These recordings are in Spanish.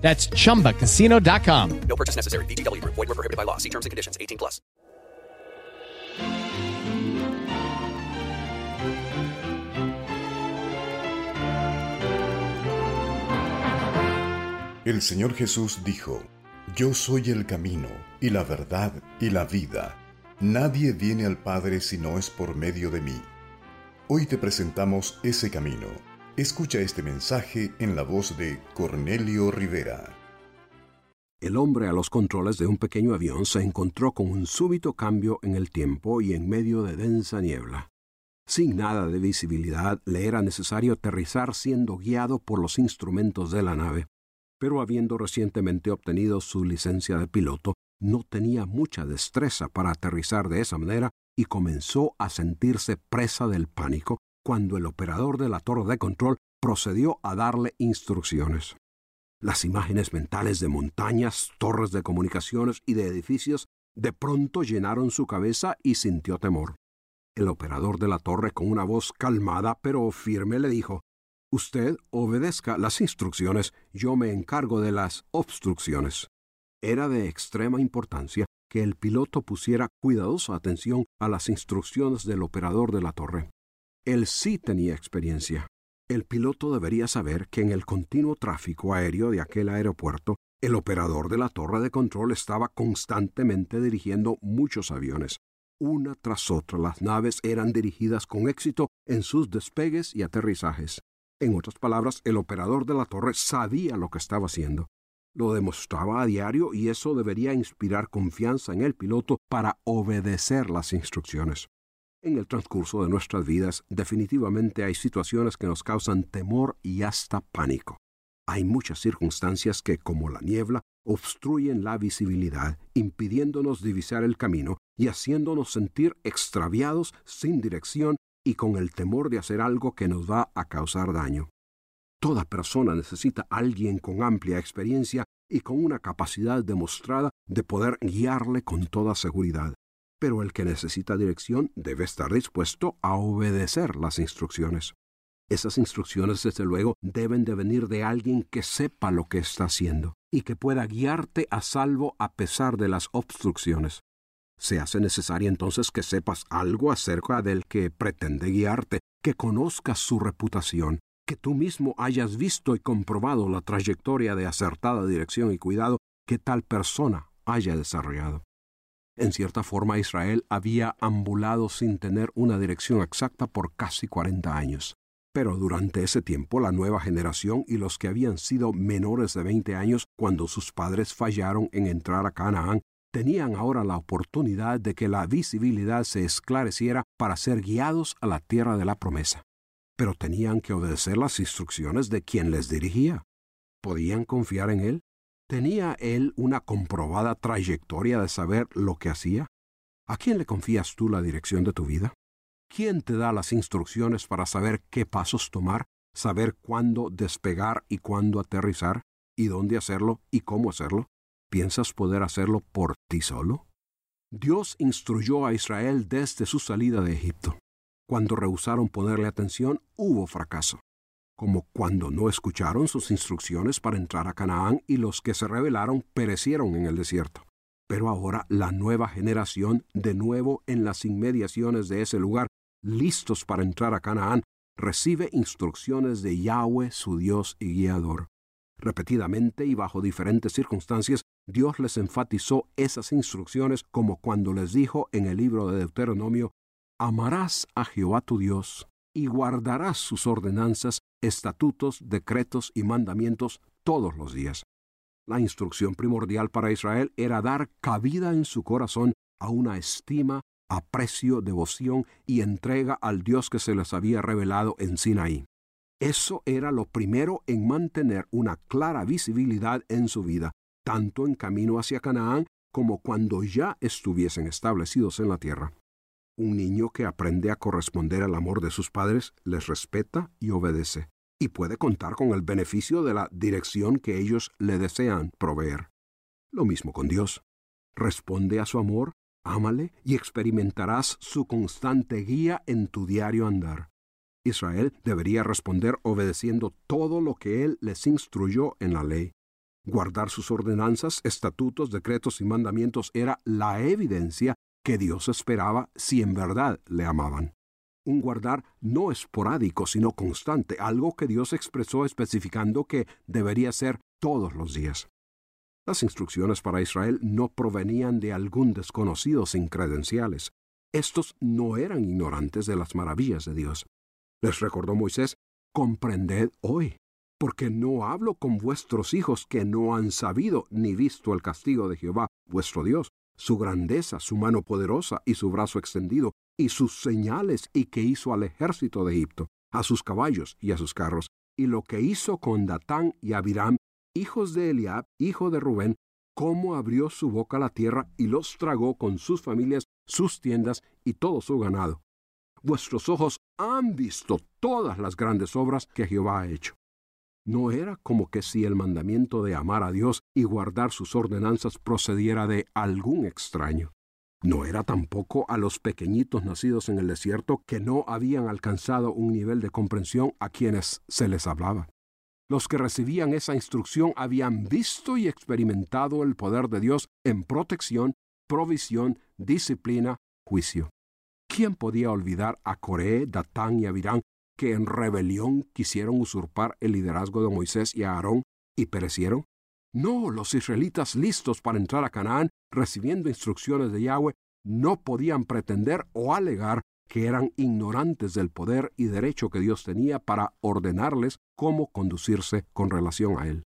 That's chumbacasino.com. No purchase necessary. VGW Group. Void were prohibited by law. See terms and conditions. 18 plus. El Señor Jesús dijo, Yo soy el camino, y la verdad, y la vida. Nadie viene al Padre si no es por medio de mí. Hoy te presentamos ese camino. Escucha este mensaje en la voz de Cornelio Rivera. El hombre a los controles de un pequeño avión se encontró con un súbito cambio en el tiempo y en medio de densa niebla. Sin nada de visibilidad, le era necesario aterrizar siendo guiado por los instrumentos de la nave, pero habiendo recientemente obtenido su licencia de piloto, no tenía mucha destreza para aterrizar de esa manera y comenzó a sentirse presa del pánico cuando el operador de la torre de control procedió a darle instrucciones. Las imágenes mentales de montañas, torres de comunicaciones y de edificios de pronto llenaron su cabeza y sintió temor. El operador de la torre, con una voz calmada pero firme, le dijo Usted obedezca las instrucciones, yo me encargo de las obstrucciones. Era de extrema importancia que el piloto pusiera cuidadosa atención a las instrucciones del operador de la torre. Él sí tenía experiencia. El piloto debería saber que en el continuo tráfico aéreo de aquel aeropuerto, el operador de la torre de control estaba constantemente dirigiendo muchos aviones. Una tras otra las naves eran dirigidas con éxito en sus despegues y aterrizajes. En otras palabras, el operador de la torre sabía lo que estaba haciendo. Lo demostraba a diario y eso debería inspirar confianza en el piloto para obedecer las instrucciones. En el transcurso de nuestras vidas definitivamente hay situaciones que nos causan temor y hasta pánico. Hay muchas circunstancias que, como la niebla, obstruyen la visibilidad, impidiéndonos divisar el camino y haciéndonos sentir extraviados, sin dirección y con el temor de hacer algo que nos va a causar daño. Toda persona necesita a alguien con amplia experiencia y con una capacidad demostrada de poder guiarle con toda seguridad. Pero el que necesita dirección debe estar dispuesto a obedecer las instrucciones. Esas instrucciones, desde luego, deben de venir de alguien que sepa lo que está haciendo y que pueda guiarte a salvo a pesar de las obstrucciones. Se hace necesario entonces que sepas algo acerca del que pretende guiarte, que conozcas su reputación, que tú mismo hayas visto y comprobado la trayectoria de acertada dirección y cuidado que tal persona haya desarrollado. En cierta forma Israel había ambulado sin tener una dirección exacta por casi cuarenta años. Pero durante ese tiempo la nueva generación y los que habían sido menores de veinte años cuando sus padres fallaron en entrar a Canaán tenían ahora la oportunidad de que la visibilidad se esclareciera para ser guiados a la tierra de la promesa. Pero tenían que obedecer las instrucciones de quien les dirigía. ¿Podían confiar en él? ¿Tenía él una comprobada trayectoria de saber lo que hacía? ¿A quién le confías tú la dirección de tu vida? ¿Quién te da las instrucciones para saber qué pasos tomar, saber cuándo despegar y cuándo aterrizar, y dónde hacerlo y cómo hacerlo? ¿Piensas poder hacerlo por ti solo? Dios instruyó a Israel desde su salida de Egipto. Cuando rehusaron ponerle atención, hubo fracaso, como cuando no escucharon sus instrucciones para entrar a Canaán y los que se rebelaron perecieron en el desierto. Pero ahora la nueva generación, de nuevo en las inmediaciones de ese lugar, listos para entrar a Canaán, recibe instrucciones de Yahweh, su Dios y guiador. Repetidamente y bajo diferentes circunstancias, Dios les enfatizó esas instrucciones como cuando les dijo en el libro de Deuteronomio, Amarás a Jehová tu Dios y guardarás sus ordenanzas, estatutos, decretos y mandamientos todos los días. La instrucción primordial para Israel era dar cabida en su corazón a una estima, aprecio, devoción y entrega al Dios que se les había revelado en Sinaí. Eso era lo primero en mantener una clara visibilidad en su vida, tanto en camino hacia Canaán como cuando ya estuviesen establecidos en la tierra. Un niño que aprende a corresponder al amor de sus padres les respeta y obedece, y puede contar con el beneficio de la dirección que ellos le desean proveer. Lo mismo con Dios. Responde a su amor, ámale y experimentarás su constante guía en tu diario andar. Israel debería responder obedeciendo todo lo que Él les instruyó en la ley. Guardar sus ordenanzas, estatutos, decretos y mandamientos era la evidencia que Dios esperaba si en verdad le amaban. Un guardar no esporádico, sino constante, algo que Dios expresó especificando que debería ser todos los días. Las instrucciones para Israel no provenían de algún desconocido sin credenciales. Estos no eran ignorantes de las maravillas de Dios. Les recordó Moisés, comprended hoy, porque no hablo con vuestros hijos que no han sabido ni visto el castigo de Jehová, vuestro Dios, su grandeza, su mano poderosa y su brazo extendido, y sus señales y que hizo al ejército de Egipto, a sus caballos y a sus carros, y lo que hizo con Datán y Abiram, hijos de Eliab, hijo de Rubén, cómo abrió su boca la tierra y los tragó con sus familias, sus tiendas y todo su ganado. Vuestros ojos han visto todas las grandes obras que Jehová ha hecho. No era como que si el mandamiento de amar a Dios y guardar sus ordenanzas procediera de algún extraño. No era tampoco a los pequeñitos nacidos en el desierto que no habían alcanzado un nivel de comprensión a quienes se les hablaba. Los que recibían esa instrucción habían visto y experimentado el poder de Dios en protección, provisión, disciplina, juicio. ¿Quién podía olvidar a Coré, Datán y Abirán que en rebelión quisieron usurpar el liderazgo de Moisés y Aarón y perecieron? No, los israelitas listos para entrar a Canaán, recibiendo instrucciones de Yahweh, no podían pretender o alegar que eran ignorantes del poder y derecho que Dios tenía para ordenarles cómo conducirse con relación a Él.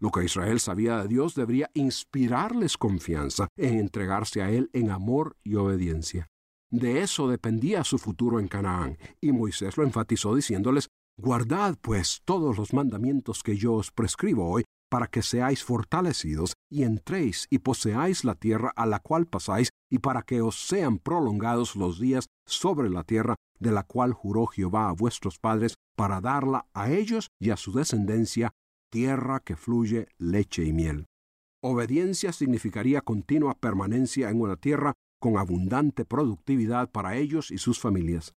Lo que Israel sabía de Dios debería inspirarles confianza en entregarse a Él en amor y obediencia. De eso dependía su futuro en Canaán, y Moisés lo enfatizó diciéndoles, Guardad pues todos los mandamientos que yo os prescribo hoy, para que seáis fortalecidos y entréis y poseáis la tierra a la cual pasáis, y para que os sean prolongados los días sobre la tierra de la cual juró Jehová a vuestros padres, para darla a ellos y a su descendencia, tierra que fluye leche y miel. Obediencia significaría continua permanencia en una tierra con abundante productividad para ellos y sus familias.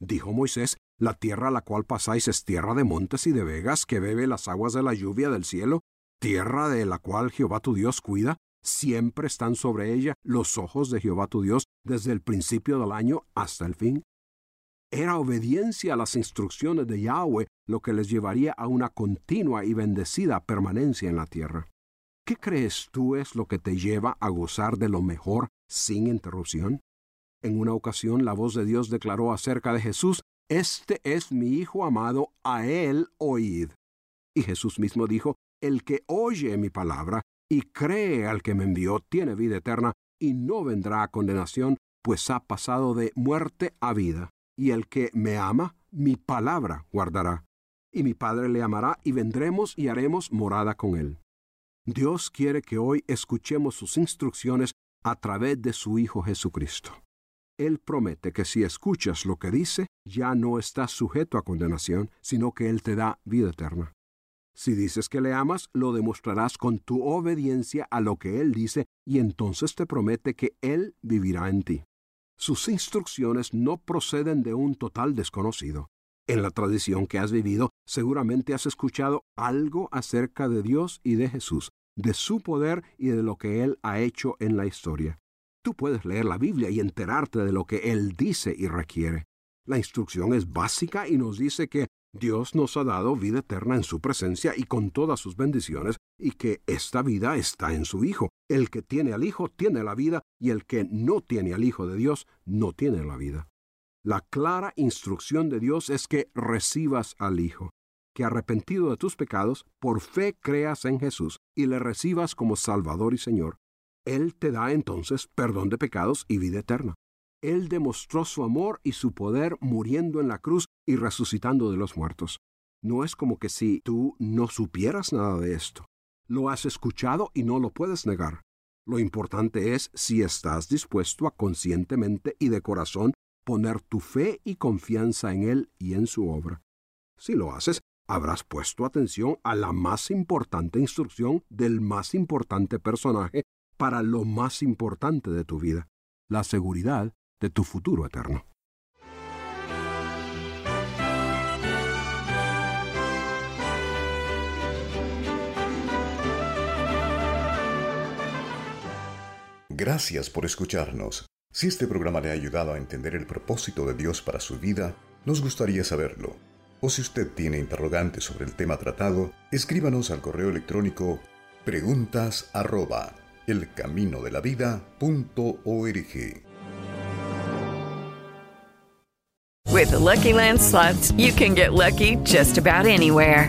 Dijo Moisés, la tierra a la cual pasáis es tierra de montes y de vegas que bebe las aguas de la lluvia del cielo, tierra de la cual Jehová tu Dios cuida, siempre están sobre ella los ojos de Jehová tu Dios desde el principio del año hasta el fin. Era obediencia a las instrucciones de Yahweh lo que les llevaría a una continua y bendecida permanencia en la tierra. ¿Qué crees tú es lo que te lleva a gozar de lo mejor sin interrupción? En una ocasión la voz de Dios declaró acerca de Jesús, Este es mi Hijo amado, a él oíd. Y Jesús mismo dijo, El que oye mi palabra y cree al que me envió tiene vida eterna y no vendrá a condenación, pues ha pasado de muerte a vida. Y el que me ama, mi palabra guardará. Y mi Padre le amará y vendremos y haremos morada con él. Dios quiere que hoy escuchemos sus instrucciones a través de su Hijo Jesucristo. Él promete que si escuchas lo que dice, ya no estás sujeto a condenación, sino que Él te da vida eterna. Si dices que le amas, lo demostrarás con tu obediencia a lo que Él dice, y entonces te promete que Él vivirá en ti. Sus instrucciones no proceden de un total desconocido. En la tradición que has vivido, seguramente has escuchado algo acerca de Dios y de Jesús, de su poder y de lo que Él ha hecho en la historia. Tú puedes leer la Biblia y enterarte de lo que Él dice y requiere. La instrucción es básica y nos dice que Dios nos ha dado vida eterna en su presencia y con todas sus bendiciones, y que esta vida está en su Hijo. El que tiene al Hijo tiene la vida, y el que no tiene al Hijo de Dios no tiene la vida. La clara instrucción de Dios es que recibas al Hijo que arrepentido de tus pecados, por fe creas en Jesús y le recibas como Salvador y Señor. Él te da entonces perdón de pecados y vida eterna. Él demostró su amor y su poder muriendo en la cruz y resucitando de los muertos. No es como que si tú no supieras nada de esto. Lo has escuchado y no lo puedes negar. Lo importante es si estás dispuesto a conscientemente y de corazón poner tu fe y confianza en Él y en su obra. Si lo haces, habrás puesto atención a la más importante instrucción del más importante personaje para lo más importante de tu vida, la seguridad de tu futuro eterno. Gracias por escucharnos. Si este programa le ha ayudado a entender el propósito de Dios para su vida, nos gustaría saberlo. O si usted tiene interrogantes sobre el tema tratado, escríbanos al correo electrónico preguntas arroba elcaminodelavida.org. With the Lucky Land slots, you can get lucky just about anywhere.